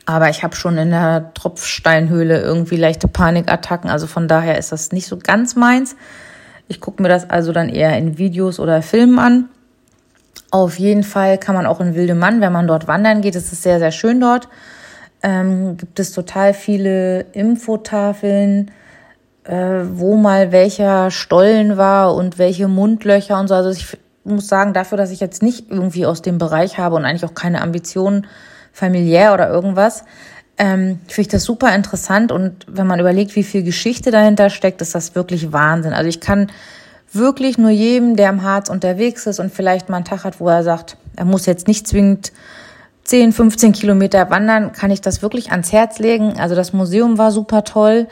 Aber ich habe schon in der Tropfsteinhöhle irgendwie leichte Panikattacken. Also von daher ist das nicht so ganz meins. Ich gucke mir das also dann eher in Videos oder Filmen an. Auf jeden Fall kann man auch in Wildemann, wenn man dort wandern geht, es ist sehr, sehr schön dort, ähm, gibt es total viele Infotafeln, äh, wo mal welcher Stollen war und welche Mundlöcher und so. Also ich muss sagen, dafür, dass ich jetzt nicht irgendwie aus dem Bereich habe und eigentlich auch keine Ambitionen familiär oder irgendwas, ähm, finde ich das super interessant und wenn man überlegt, wie viel Geschichte dahinter steckt, ist das wirklich Wahnsinn. Also ich kann wirklich nur jedem, der im Harz unterwegs ist und vielleicht mal einen Tag hat, wo er sagt, er muss jetzt nicht zwingend 10, 15 Kilometer wandern, kann ich das wirklich ans Herz legen. Also das Museum war super toll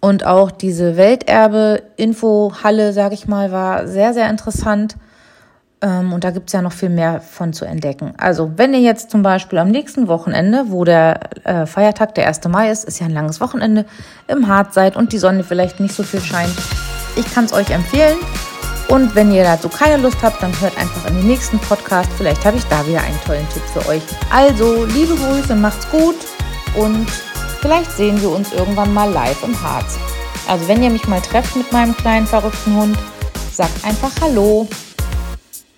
und auch diese Welterbe-Infohalle, sag ich mal, war sehr, sehr interessant. Ähm, und da gibt's ja noch viel mehr von zu entdecken. Also, wenn ihr jetzt zum Beispiel am nächsten Wochenende, wo der äh, Feiertag der 1. Mai ist, ist ja ein langes Wochenende, im Harz seid und die Sonne vielleicht nicht so viel scheint, ich kann es euch empfehlen. Und wenn ihr dazu keine Lust habt, dann hört einfach in den nächsten Podcast. Vielleicht habe ich da wieder einen tollen Tipp für euch. Also, liebe Grüße, macht's gut und vielleicht sehen wir uns irgendwann mal live im Harz. Also, wenn ihr mich mal trefft mit meinem kleinen verrückten Hund, sagt einfach Hallo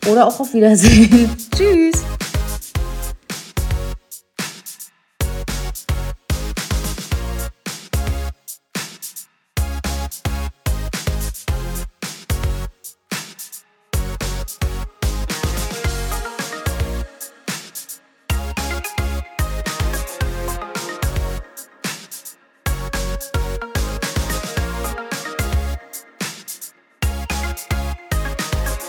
oder auch auf Wiedersehen. Tschüss.